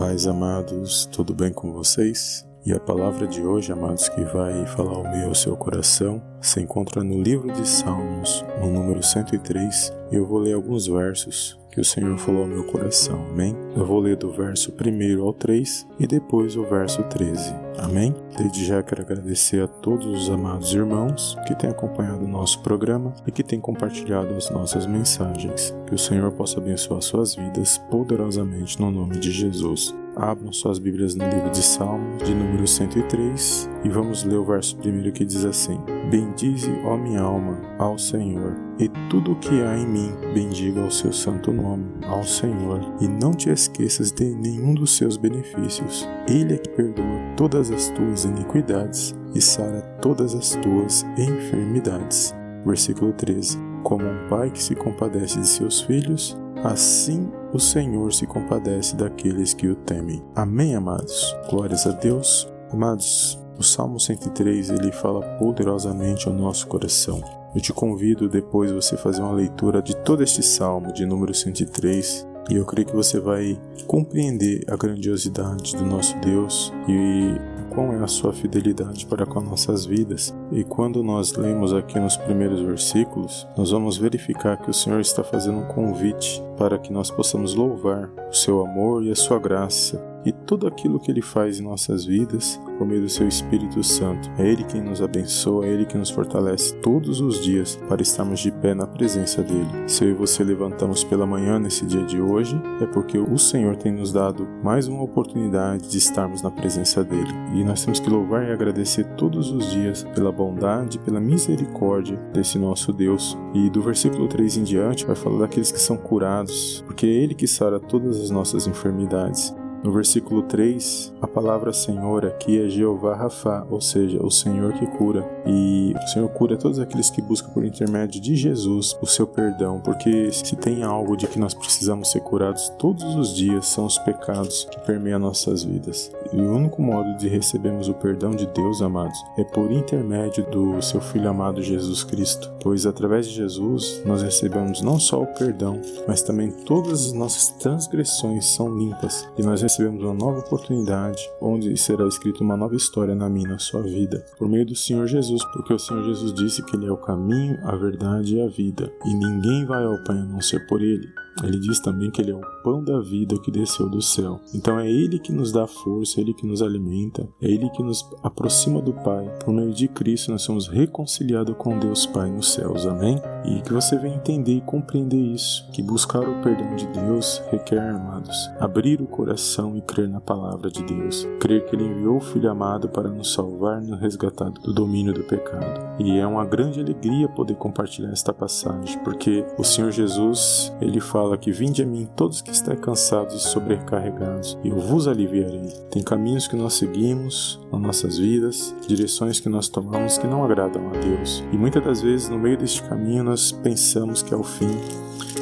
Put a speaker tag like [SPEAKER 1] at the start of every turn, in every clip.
[SPEAKER 1] paz, amados, tudo bem com vocês? E a palavra de hoje, amados, que vai falar ao meu ao seu coração, se encontra no livro de Salmos, no número 103, e eu vou ler alguns versos que o Senhor falou ao meu coração, amém? Eu vou ler do verso 1 ao 3 e depois o verso 13, amém? Desde já quero agradecer a todos os amados irmãos que têm acompanhado o nosso programa e que têm compartilhado as nossas mensagens. Que o Senhor possa abençoar suas vidas poderosamente no nome de Jesus. Abram suas Bíblias no livro de Salmos, de número 103, e vamos ler o verso primeiro que diz assim: Bendize, ó minha alma, ao Senhor, e tudo o que há em mim, bendiga o seu santo nome, ao Senhor, e não te esqueças de nenhum dos seus benefícios. Ele é que perdoa todas as tuas iniquidades e sara todas as tuas enfermidades. Versículo 13: Como um pai que se compadece de seus filhos, assim o Senhor se compadece daqueles que o temem. Amém, amados? Glórias a Deus. Amados, o Salmo 103 ele fala poderosamente ao nosso coração. Eu te convido depois você fazer uma leitura de todo este salmo de número 103 e eu creio que você vai compreender a grandiosidade do nosso Deus e qual é a sua fidelidade para com nossas vidas. E quando nós lemos aqui nos primeiros versículos, nós vamos verificar que o Senhor está fazendo um convite para que nós possamos louvar o seu amor e a sua graça e tudo aquilo que Ele faz em nossas vidas por meio do Seu Espírito Santo. É Ele quem nos abençoa, é Ele quem nos fortalece todos os dias para estarmos de pé na presença dEle. Se eu e você levantamos pela manhã nesse dia de hoje, é porque o Senhor tem nos dado mais uma oportunidade de estarmos na presença dEle. E nós temos que louvar e agradecer todos os dias pela bondade, pela misericórdia desse nosso Deus. E do versículo 3 em diante vai falar daqueles que são curados, porque é Ele que sara todas as nossas enfermidades. No versículo 3, a palavra Senhor aqui é Jeová Rafa, ou seja, o Senhor que cura. E o Senhor cura todos aqueles que buscam por intermédio de Jesus o seu perdão, porque se tem algo de que nós precisamos ser curados todos os dias são os pecados que permeiam nossas vidas. E o único modo de recebermos o perdão de Deus, amados, é por intermédio do seu Filho amado Jesus Cristo, pois através de Jesus nós recebemos não só o perdão, mas também todas as nossas transgressões são limpas e nós recebemos uma nova oportunidade, onde será escrita uma nova história na minha, na sua vida, por meio do Senhor Jesus, porque o Senhor Jesus disse que Ele é o caminho, a verdade e a vida, e ninguém vai ao Pai a não ser por Ele. Ele diz também que Ele é o pão da vida que desceu do céu. Então é Ele que nos dá força, é Ele que nos alimenta, é Ele que nos aproxima do Pai. Por meio de Cristo nós somos reconciliados com Deus Pai nos céus. Amém? E que você venha entender e compreender isso, que buscar o perdão de Deus requer, amados, abrir o coração e crer na palavra de Deus. Crer que Ele enviou o Filho amado para nos salvar nos resgatar do domínio do pecado. E é uma grande alegria poder compartilhar esta passagem, porque o Senhor Jesus, Ele fala fala que vinde a mim todos que estáis cansados e sobrecarregados, e eu vos aliviarei. Tem caminhos que nós seguimos nas nossas vidas, direções que nós tomamos que não agradam a Deus. E muitas das vezes no meio deste caminho nós pensamos que é o fim,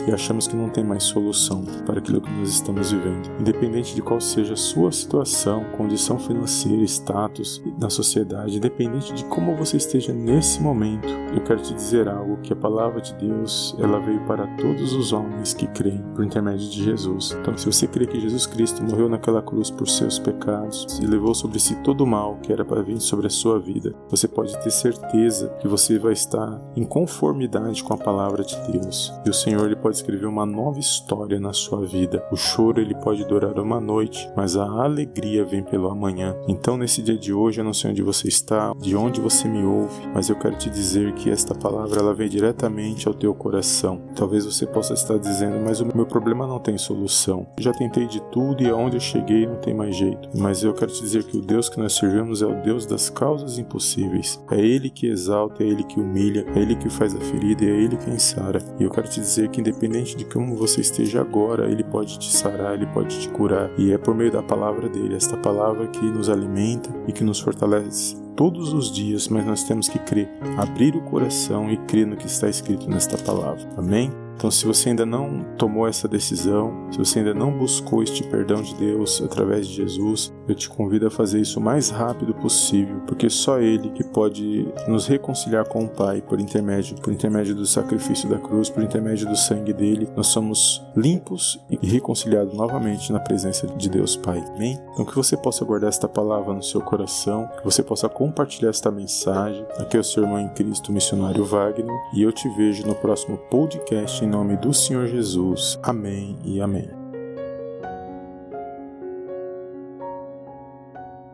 [SPEAKER 1] e achamos que não tem mais solução para aquilo que nós estamos vivendo. Independente de qual seja a sua situação, condição financeira, status na sociedade, independente de como você esteja nesse momento, eu quero te dizer algo que a palavra de Deus, ela veio para todos os homens que creem por intermédio de Jesus. Então, se você crê que Jesus Cristo morreu naquela cruz por seus pecados e levou sobre si todo o mal que era para vir sobre a sua vida, você pode ter certeza que você vai estar em conformidade com a palavra de Deus. E o Senhor ele pode escrever uma nova história na sua vida. O choro ele pode durar uma noite, mas a alegria vem pelo amanhã. Então, nesse dia de hoje, eu não sei onde você está, de onde você me ouve, mas eu quero te dizer que esta palavra ela vem diretamente ao teu coração. Talvez você possa estar dizendo, mas o meu problema não tem solução. Eu já tentei de tudo e aonde eu cheguei não tem mais jeito. Mas eu quero te dizer que o Deus que nós servimos é o Deus das causas impossíveis. É Ele que exalta, é Ele que humilha, é Ele que faz a ferida e é Ele quem sara. E eu quero te dizer que independente independente de como você esteja agora, Ele pode te sarar, Ele pode te curar. E é por meio da palavra dele, esta palavra que nos alimenta e que nos fortalece todos os dias, mas nós temos que crer, abrir o coração e crer no que está escrito nesta palavra. Amém? Então, se você ainda não tomou essa decisão, se você ainda não buscou este perdão de Deus através de Jesus, eu te convido a fazer isso o mais rápido possível, porque só Ele que pode nos reconciliar com o Pai por intermédio, por intermédio do sacrifício da cruz, por intermédio do sangue dele, nós somos limpos e reconciliados novamente na presença de Deus Pai. Amém? Então que você possa guardar esta palavra no seu coração, que você possa compartilhar esta mensagem. Aqui é o seu irmão em Cristo, missionário Wagner, e eu te vejo no próximo podcast nome do Senhor Jesus. Amém e amém.